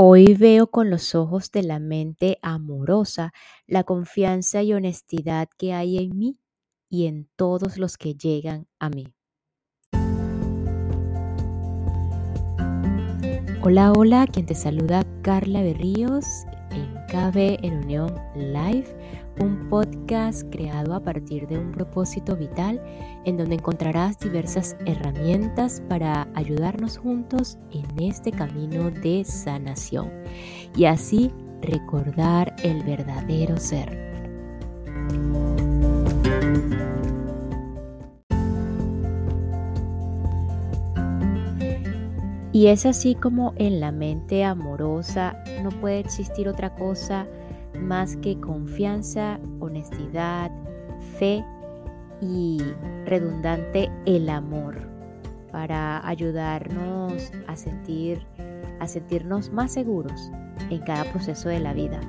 Hoy veo con los ojos de la mente amorosa la confianza y honestidad que hay en mí y en todos los que llegan a mí. Hola, hola, quien te saluda Carla Berríos en KB en Unión Live un podcast creado a partir de un propósito vital en donde encontrarás diversas herramientas para ayudarnos juntos en este camino de sanación y así recordar el verdadero ser. Y es así como en la mente amorosa no puede existir otra cosa más que confianza, honestidad, fe y redundante el amor para ayudarnos a sentir a sentirnos más seguros en cada proceso de la vida.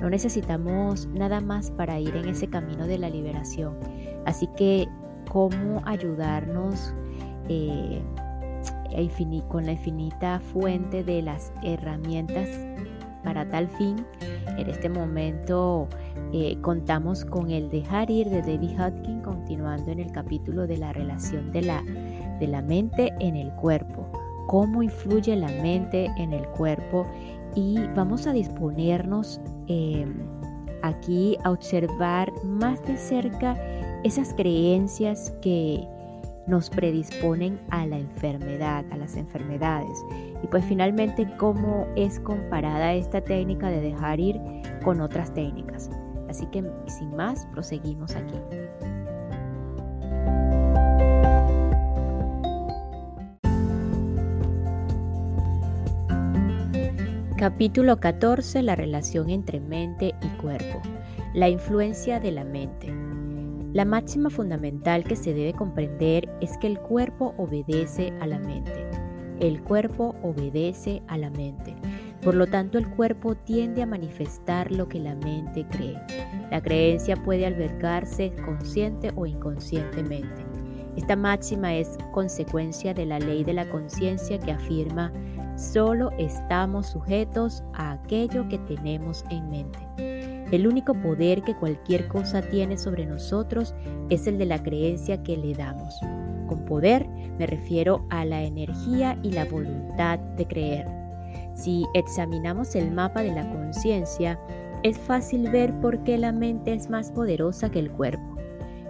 No necesitamos nada más para ir en ese camino de la liberación. Así que, ¿cómo ayudarnos eh, con la infinita fuente de las herramientas para tal fin, en este momento eh, contamos con el dejar ir de David Hodgkin, continuando en el capítulo de la relación de la, de la mente en el cuerpo, cómo influye la mente en el cuerpo y vamos a disponernos em, aquí a observar más de cerca esas creencias que nos predisponen a la enfermedad, a las enfermedades. Y pues finalmente cómo es comparada esta técnica de dejar ir con otras técnicas. Así que sin más, proseguimos aquí. Capítulo 14. La relación entre mente y cuerpo. La influencia de la mente. La máxima fundamental que se debe comprender es que el cuerpo obedece a la mente. El cuerpo obedece a la mente. Por lo tanto, el cuerpo tiende a manifestar lo que la mente cree. La creencia puede albergarse consciente o inconscientemente. Esta máxima es consecuencia de la ley de la conciencia que afirma solo estamos sujetos a aquello que tenemos en mente. El único poder que cualquier cosa tiene sobre nosotros es el de la creencia que le damos. Con poder me refiero a la energía y la voluntad de creer. Si examinamos el mapa de la conciencia, es fácil ver por qué la mente es más poderosa que el cuerpo.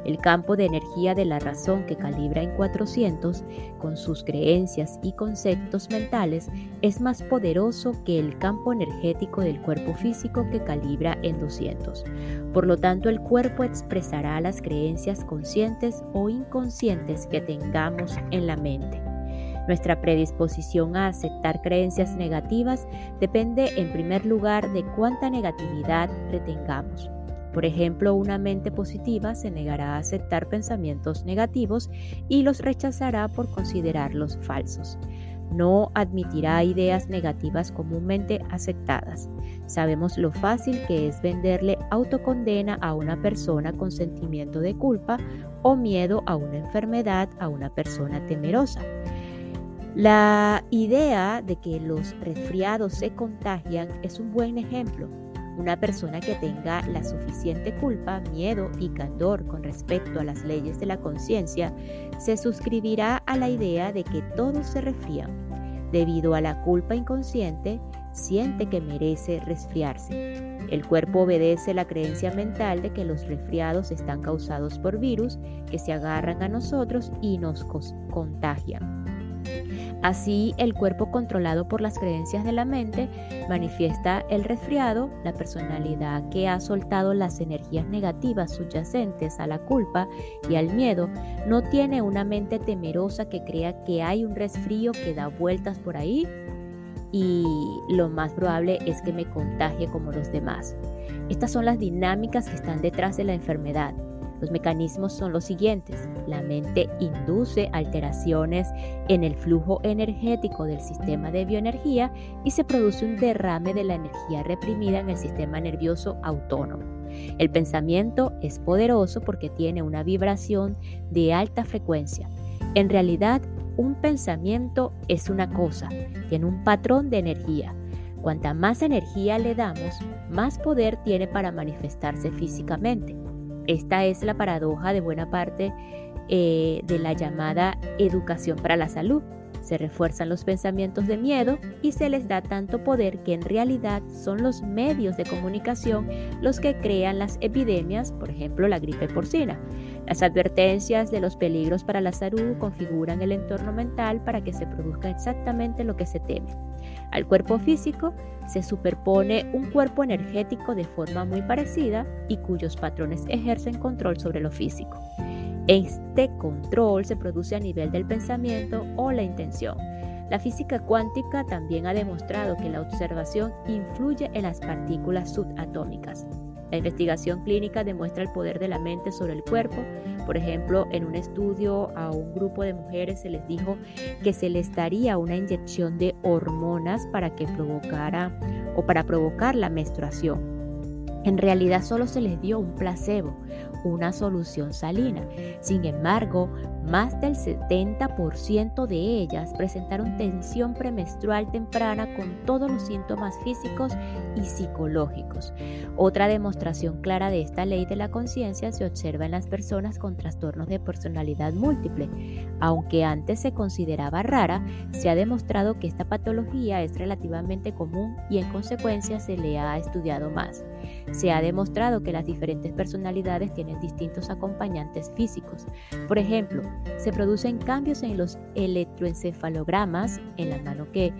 El campo de energía de la razón que calibra en 400 con sus creencias y conceptos mentales es más poderoso que el campo energético del cuerpo físico que calibra en 200. Por lo tanto, el cuerpo expresará las creencias conscientes o inconscientes que tengamos en la mente. Nuestra predisposición a aceptar creencias negativas depende en primer lugar de cuánta negatividad retengamos. Por ejemplo, una mente positiva se negará a aceptar pensamientos negativos y los rechazará por considerarlos falsos. No admitirá ideas negativas comúnmente aceptadas. Sabemos lo fácil que es venderle autocondena a una persona con sentimiento de culpa o miedo a una enfermedad a una persona temerosa. La idea de que los resfriados se contagian es un buen ejemplo. Una persona que tenga la suficiente culpa, miedo y candor con respecto a las leyes de la conciencia se suscribirá a la idea de que todos se resfrían. Debido a la culpa inconsciente, siente que merece resfriarse. El cuerpo obedece la creencia mental de que los resfriados están causados por virus que se agarran a nosotros y nos contagian. Así, el cuerpo controlado por las creencias de la mente manifiesta el resfriado, la personalidad que ha soltado las energías negativas subyacentes a la culpa y al miedo, no tiene una mente temerosa que crea que hay un resfrío que da vueltas por ahí y lo más probable es que me contagie como los demás. Estas son las dinámicas que están detrás de la enfermedad. Los mecanismos son los siguientes. La mente induce alteraciones en el flujo energético del sistema de bioenergía y se produce un derrame de la energía reprimida en el sistema nervioso autónomo. El pensamiento es poderoso porque tiene una vibración de alta frecuencia. En realidad, un pensamiento es una cosa, tiene un patrón de energía. Cuanta más energía le damos, más poder tiene para manifestarse físicamente. Esta es la paradoja de buena parte eh, de la llamada educación para la salud. Se refuerzan los pensamientos de miedo y se les da tanto poder que en realidad son los medios de comunicación los que crean las epidemias, por ejemplo la gripe porcina. Las advertencias de los peligros para la salud configuran el entorno mental para que se produzca exactamente lo que se teme. Al cuerpo físico se superpone un cuerpo energético de forma muy parecida y cuyos patrones ejercen control sobre lo físico. Este control se produce a nivel del pensamiento o la intención. La física cuántica también ha demostrado que la observación influye en las partículas subatómicas. La investigación clínica demuestra el poder de la mente sobre el cuerpo. Por ejemplo, en un estudio a un grupo de mujeres se les dijo que se les daría una inyección de hormonas para que provocara o para provocar la menstruación. En realidad solo se les dio un placebo, una solución salina. Sin embargo, más del 70% de ellas presentaron tensión premenstrual temprana con todos los síntomas físicos y psicológicos. Otra demostración clara de esta ley de la conciencia se observa en las personas con trastornos de personalidad múltiple. Aunque antes se consideraba rara, se ha demostrado que esta patología es relativamente común y en consecuencia se le ha estudiado más. Se ha demostrado que las diferentes personalidades tienen distintos acompañantes físicos. Por ejemplo, se producen cambios en los electroencefalogramas en la mano que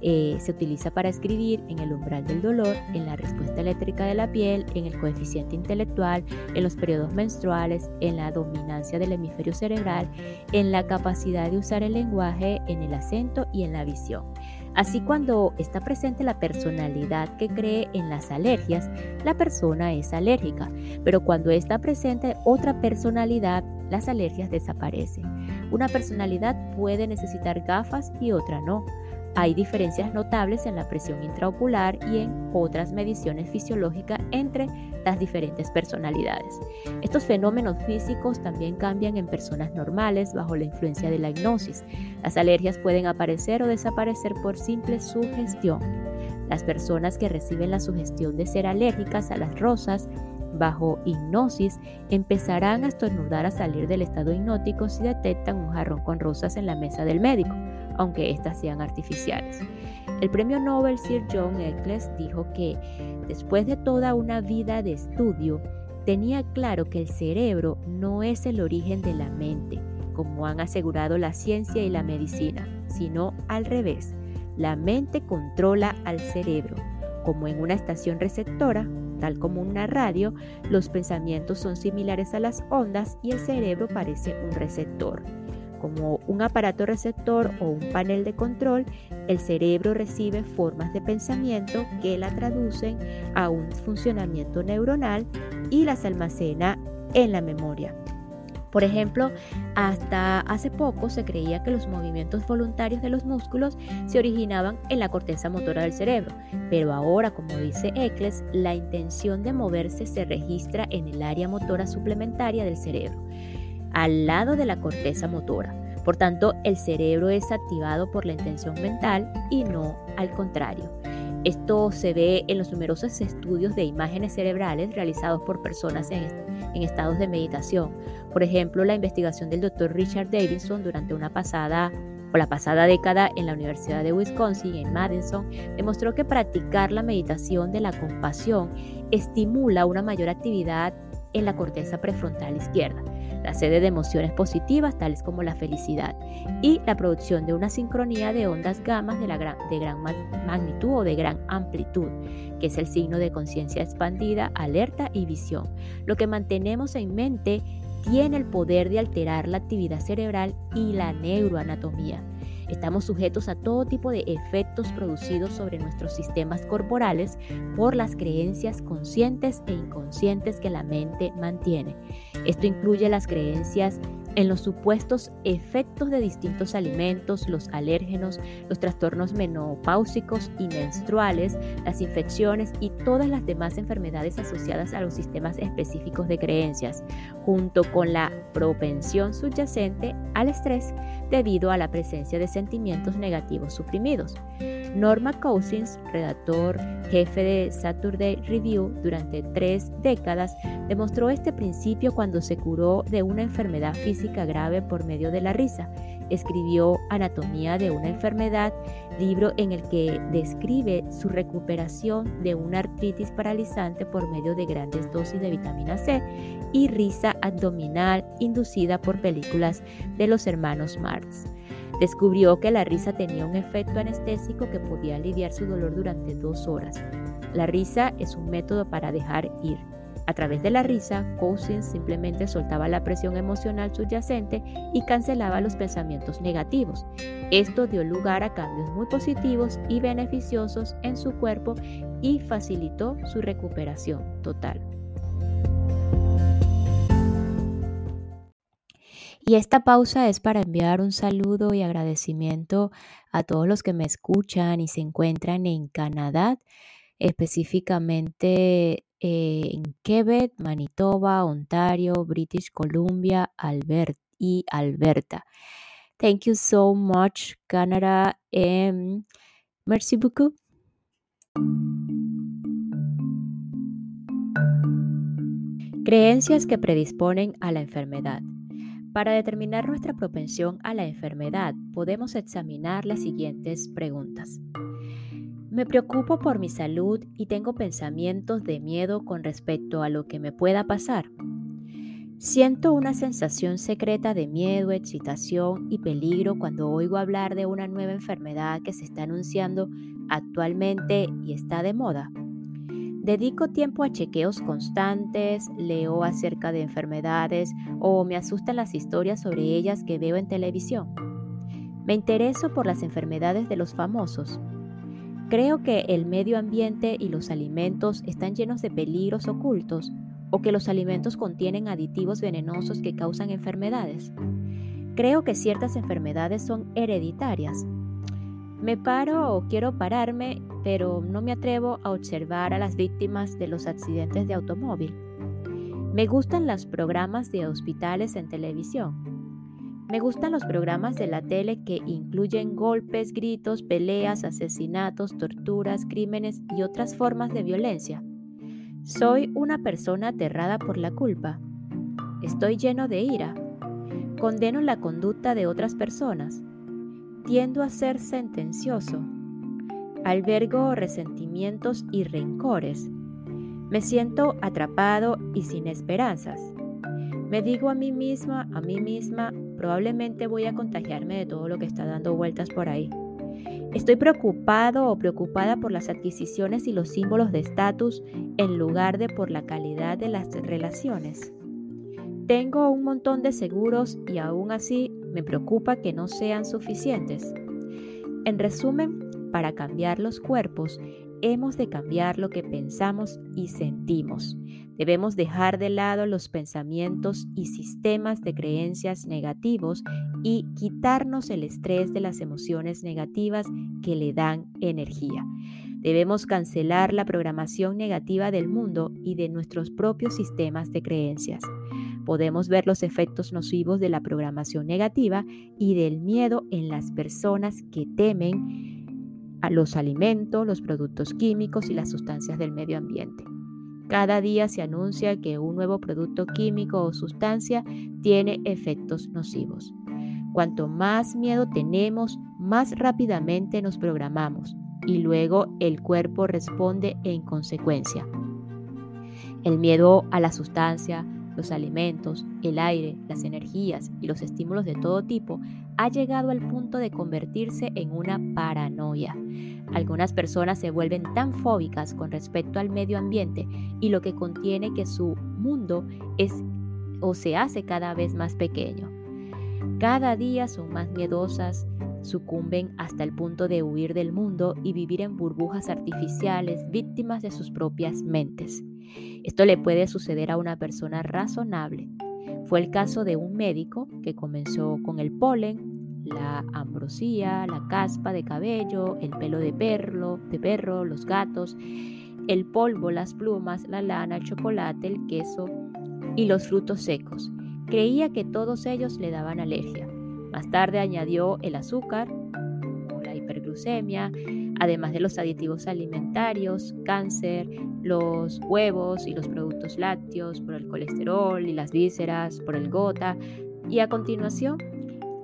eh, se utiliza para escribir, en el umbral del dolor, en la respuesta eléctrica de la piel, en el coeficiente intelectual, en los periodos menstruales, en la dominancia del hemisferio cerebral, en la capacidad de usar el lenguaje, en el acento y en la visión. Así cuando está presente la personalidad que cree en las alergias, la persona es alérgica, pero cuando está presente otra personalidad, las alergias desaparecen. Una personalidad puede necesitar gafas y otra no. Hay diferencias notables en la presión intraocular y en otras mediciones fisiológicas entre las diferentes personalidades. Estos fenómenos físicos también cambian en personas normales bajo la influencia de la hipnosis. Las alergias pueden aparecer o desaparecer por simple sugestión. Las personas que reciben la sugestión de ser alérgicas a las rosas bajo hipnosis empezarán a estornudar a salir del estado hipnótico si detectan un jarrón con rosas en la mesa del médico aunque éstas sean artificiales. El premio Nobel Sir John Eccles dijo que después de toda una vida de estudio, tenía claro que el cerebro no es el origen de la mente, como han asegurado la ciencia y la medicina, sino al revés. La mente controla al cerebro. Como en una estación receptora, tal como una radio, los pensamientos son similares a las ondas y el cerebro parece un receptor. Como un aparato receptor o un panel de control, el cerebro recibe formas de pensamiento que la traducen a un funcionamiento neuronal y las almacena en la memoria. Por ejemplo, hasta hace poco se creía que los movimientos voluntarios de los músculos se originaban en la corteza motora del cerebro, pero ahora, como dice Eccles, la intención de moverse se registra en el área motora suplementaria del cerebro al lado de la corteza motora. Por tanto, el cerebro es activado por la intención mental y no al contrario. Esto se ve en los numerosos estudios de imágenes cerebrales realizados por personas en, estados de meditación. Por ejemplo, la investigación del Dr. Richard Davidson durante una pasada o la pasada década en la Universidad de Wisconsin en Madison demostró que practicar la meditación de la compasión estimula una mayor actividad en la corteza prefrontal izquierda la sede de emociones positivas tales como la felicidad y la producción de una sincronía de ondas gamas de, la de gran magnitud o de gran amplitud, que es el signo de conciencia expandida, alerta y visión. Lo que mantenemos en mente tiene el poder de alterar la actividad cerebral y la neuroanatomía. Estamos sujetos a todo tipo de efectos producidos sobre nuestros sistemas corporales por las creencias conscientes e inconscientes que la mente mantiene. Esto incluye las creencias en los supuestos efectos de distintos alimentos, los alérgenos, los trastornos menopáusicos y menstruales, las infecciones y todas las demás enfermedades asociadas a los sistemas específicos de creencias, junto con la propensión subyacente al estrés debido a la presencia de sentimientos negativos suprimidos. Norma Cousins, redactor jefe de Saturday Review durante tres décadas, demostró este principio cuando se curó de una enfermedad física grave por medio de la risa. Escribió Anatomía de una enfermedad, libro en el que describe su recuperación de una artritis paralizante por medio de grandes dosis de vitamina C y risa abdominal inducida por películas de los hermanos Marx. Descubrió que la risa tenía un efecto anestésico que podía aliviar su dolor durante dos horas. La risa es un método para dejar ir. A través de la risa, Cousins simplemente soltaba la presión emocional subyacente y cancelaba los pensamientos negativos. Esto dio lugar a cambios muy positivos y beneficiosos en su cuerpo y facilitó su recuperación total. Y esta pausa es para enviar un saludo y agradecimiento a todos los que me escuchan y se encuentran en Canadá, específicamente eh, en Quebec, Manitoba, Ontario, British Columbia, y Alberta. Thank you so much, Canada. Um, merci beaucoup. Creencias que predisponen a la enfermedad. Para determinar nuestra propensión a la enfermedad, podemos examinar las siguientes preguntas. Me preocupo por mi salud y tengo pensamientos de miedo con respecto a lo que me pueda pasar. Siento una sensación secreta de miedo, excitación y peligro cuando oigo hablar de una nueva enfermedad que se está anunciando actualmente y está de moda. Dedico tiempo a chequeos constantes, leo acerca de enfermedades o me asustan las historias sobre ellas que veo en televisión. Me intereso por las enfermedades de los famosos. Creo que el medio ambiente y los alimentos están llenos de peligros ocultos o que los alimentos contienen aditivos venenosos que causan enfermedades. Creo que ciertas enfermedades son hereditarias me paro o quiero pararme, pero no me atrevo a observar a las víctimas de los accidentes de automóvil. Me gustan los programas de hospitales en televisión. Me gustan los programas de la tele que incluyen golpes, gritos, peleas, asesinatos, torturas, crímenes y otras formas de violencia. Soy una persona aterrada por la culpa. Estoy lleno de ira. Condeno la conducta de otras personas tiendo a ser sentencioso. Albergo resentimientos y rencores. Me siento atrapado y sin esperanzas. Me digo a mí misma, a mí misma, probablemente voy a contagiarme de todo lo que está dando vueltas por ahí. Estoy preocupado o preocupada por las adquisiciones y los símbolos de estatus en lugar de por la calidad de las relaciones. Tengo un montón de seguros y aún así me preocupa que no sean suficientes. En resumen, para cambiar los cuerpos, hemos de cambiar lo que pensamos y sentimos. Debemos dejar de lado los pensamientos y sistemas de creencias negativos y quitarnos el estrés de las emociones negativas que le dan energía. Debemos cancelar la programación negativa del mundo y de nuestros propios sistemas de creencias podemos ver los efectos nocivos de la programación negativa y del miedo en las personas que temen a los alimentos, los productos químicos y las sustancias del medio ambiente. Cada día se anuncia que un nuevo producto químico o sustancia tiene efectos nocivos. Cuanto más miedo tenemos, más rápidamente nos programamos y luego el cuerpo responde en consecuencia. El miedo a la sustancia, los alimentos, el aire, las energías y los estímulos de todo tipo, ha llegado al punto de convertirse en una paranoia. Algunas personas se vuelven tan fóbicas con respecto al medio ambiente y lo que contiene que su mundo es o se hace cada vez más pequeño. Cada día son más miedosas, sucumben hasta el punto de huir del mundo y vivir en burbujas artificiales, víctimas de sus propias mentes. Esto le puede suceder a una persona razonable. Fue el caso de un médico que comenzó con el polen, la ambrosía, la caspa de cabello, el pelo de perro, de perro, los gatos, el polvo, las plumas, la lana, el chocolate, el queso y los frutos secos. Creía que todos ellos le daban alergia. Más tarde añadió el azúcar, la hiperglucemia, además de los aditivos alimentarios, cáncer, los huevos y los productos lácteos, por el colesterol y las vísceras, por el gota. Y a continuación,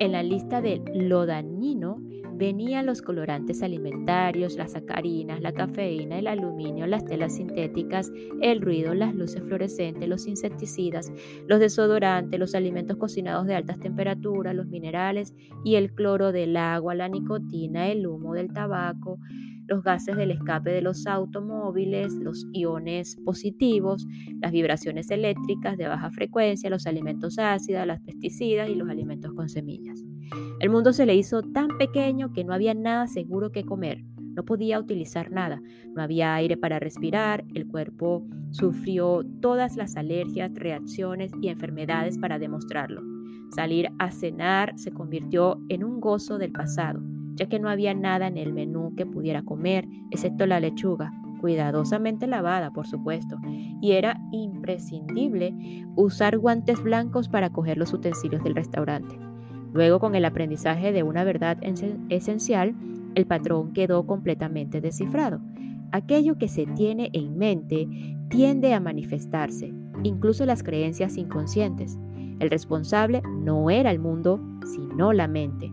en la lista de lo dañino venían los colorantes alimentarios, las sacarinas, la cafeína, el aluminio, las telas sintéticas, el ruido, las luces fluorescentes, los insecticidas, los desodorantes, los alimentos cocinados de altas temperaturas, los minerales y el cloro del agua, la nicotina, el humo del tabaco, los gases del escape de los automóviles, los iones positivos, las vibraciones eléctricas de baja frecuencia, los alimentos ácidos, las pesticidas y los alimentos con semillas. El mundo se le hizo tan pequeño que no había nada seguro que comer. No podía utilizar nada. No había aire para respirar. El cuerpo sufrió todas las alergias, reacciones y enfermedades para demostrarlo. Salir a cenar se convirtió en un gozo del pasado, ya que no había nada en el menú que pudiera comer, excepto la lechuga, cuidadosamente lavada, por supuesto, y era imprescindible usar guantes blancos para coger los utensilios del restaurante. Luego, con el aprendizaje de una verdad esencial, el patrón quedó completamente descifrado. Aquello que se tiene en mente tiende a manifestarse, incluso las creencias inconscientes. El responsable no era el mundo, sino la mente.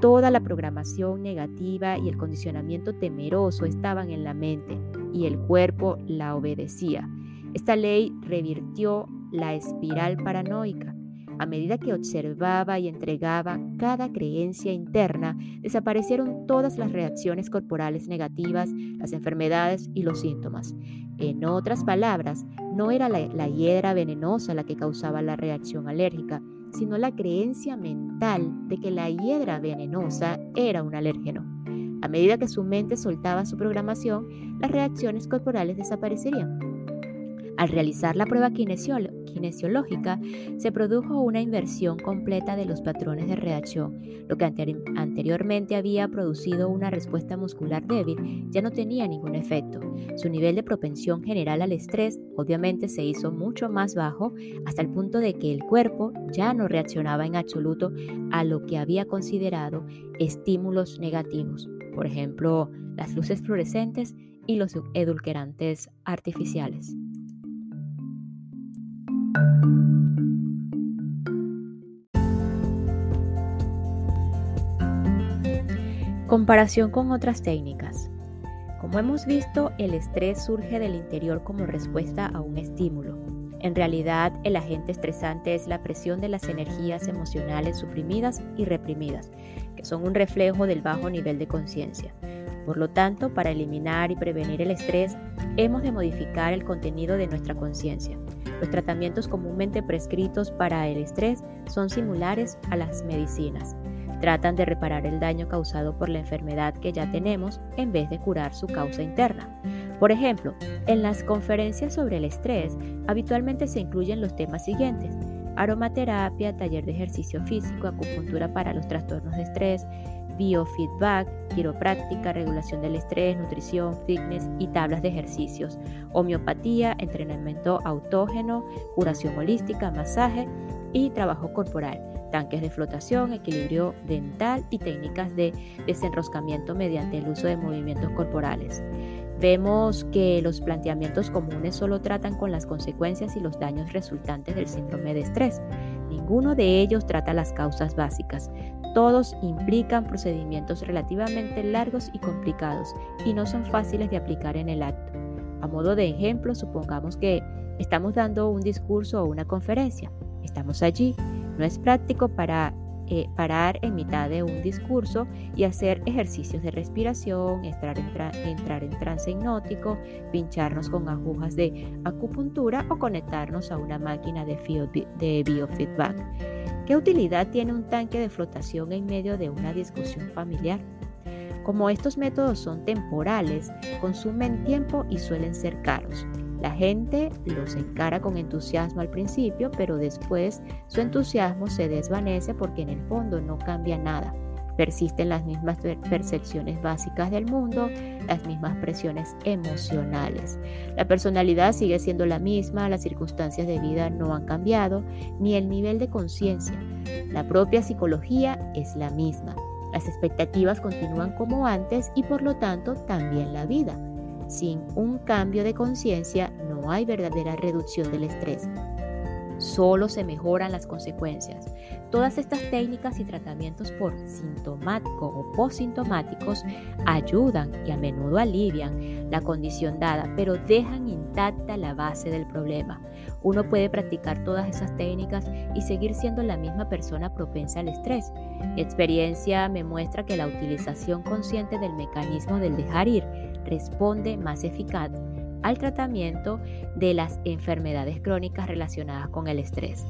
Toda la programación negativa y el condicionamiento temeroso estaban en la mente y el cuerpo la obedecía. Esta ley revirtió la espiral paranoica. A medida que observaba y entregaba cada creencia interna, desaparecieron todas las reacciones corporales negativas, las enfermedades y los síntomas. En otras palabras, no era la, hiedra venenosa la que causaba la reacción alérgica, sino la creencia mental de que la hiedra venenosa era un alérgeno. A medida que su mente soltaba su programación, las reacciones corporales desaparecerían. Al realizar la prueba kinesiológica, se produjo una inversión completa de los patrones de reacción. Lo que anteriormente había producido una respuesta muscular débil ya no tenía ningún efecto. Su nivel de propensión general al estrés obviamente se hizo mucho más bajo hasta el punto de que el cuerpo ya no reaccionaba en absoluto a lo que había considerado estímulos negativos, por ejemplo, las luces fluorescentes y los edulcorantes artificiales. Comparación con otras técnicas. Como hemos visto, el estrés surge del interior como respuesta a un estímulo. En realidad, el agente estresante es la presión de las energías emocionales suprimidas y reprimidas, que son un reflejo del bajo nivel de conciencia. Por lo tanto, para eliminar y prevenir el estrés, hemos de modificar el contenido de nuestra conciencia. Los tratamientos comúnmente prescritos para el estrés son similares a las medicinas. Tratan de reparar el daño causado por la enfermedad que ya tenemos en vez de curar su causa interna. Por ejemplo, en las conferencias sobre el estrés habitualmente se incluyen los temas siguientes. Aromaterapia, taller de ejercicio físico, acupuntura para los trastornos de estrés, biofeedback, quiropráctica, regulación del estrés, nutrición, fitness y tablas de ejercicios, homeopatía, entrenamiento autógeno, curación holística, masaje y trabajo corporal, tanques de flotación, equilibrio dental y técnicas de desenroscamiento mediante el uso de movimientos corporales. Vemos que los planteamientos comunes solo tratan con las consecuencias y los daños resultantes del síndrome de estrés. Ninguno de ellos trata las causas básicas. Todos implican procedimientos relativamente largos y complicados y no son fáciles de aplicar en el acto. A modo de ejemplo, supongamos que estamos dando un discurso o una conferencia. Estamos allí. No es práctico para eh, parar en mitad de un discurso y hacer ejercicios de respiración, entrar en, trance hipnótico, pincharnos con agujas de acupuntura o conectarnos a una máquina de, de biofeedback. ¿Qué utilidad tiene un tanque de flotación en medio de una discusión familiar? Como estos métodos son temporales, consumen tiempo y suelen ser caros. La gente los encara con entusiasmo al principio, pero después su entusiasmo se desvanece porque en el fondo no cambia nada. Persisten las mismas percepciones básicas del mundo, las mismas presiones emocionales. La personalidad sigue siendo la misma, las circunstancias de vida no han cambiado, ni el nivel de conciencia. La propia psicología es la misma. Las expectativas continúan como antes y por lo tanto también la vida. Sin un cambio de conciencia no hay verdadera reducción del estrés solo se mejoran las consecuencias. Todas estas técnicas y tratamientos por sintomáticos o posintomáticos ayudan y a menudo alivian la condición dada, pero dejan intacta la base del problema. Uno puede practicar todas esas técnicas y seguir siendo la misma persona propensa al estrés. Mi experiencia me muestra que la utilización consciente del mecanismo del dejar ir responde más eficaz al tratamiento de las enfermedades crónicas relacionadas con el estrés.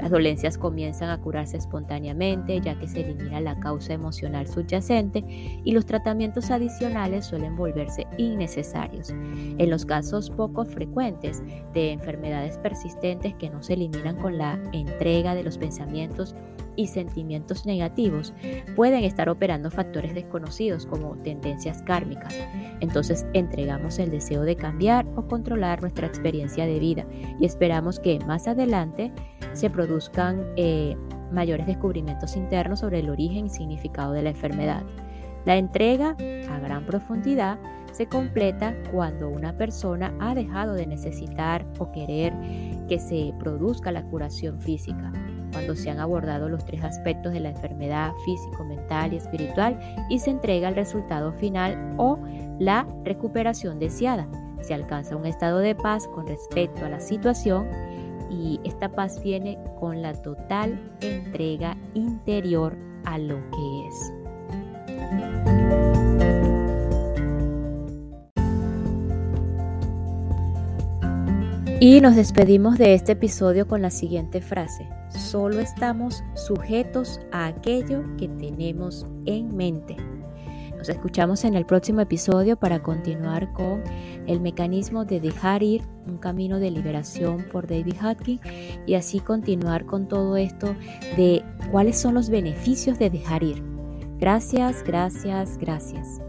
Las dolencias comienzan a curarse espontáneamente ya que se elimina la causa emocional subyacente y los tratamientos adicionales suelen volverse innecesarios. En los casos poco frecuentes de enfermedades persistentes que no se eliminan con la entrega de los pensamientos y sentimientos negativos pueden estar operando factores desconocidos como tendencias kármicas. Entonces entregamos el deseo de cambiar o controlar nuestra experiencia de vida y esperamos que más adelante se produzcan eh, mayores descubrimientos internos sobre el origen y significado de la enfermedad. La entrega a gran profundidad se completa cuando una persona ha dejado de necesitar o querer que se produzca la curación física, cuando se han abordado los tres aspectos de la enfermedad físico, mental y espiritual y se entrega el resultado final o la recuperación deseada. Se alcanza un estado de paz con respecto a la situación y esta paz viene con la total entrega interior a lo que es. Y nos despedimos de este episodio con la siguiente frase. Solo estamos sujetos a aquello que tenemos en mente. Nos escuchamos en el próximo episodio para continuar con el mecanismo de dejar ir, un camino de liberación por David Hutkin y así continuar con todo esto de cuáles son los beneficios de dejar ir. Gracias, gracias, gracias.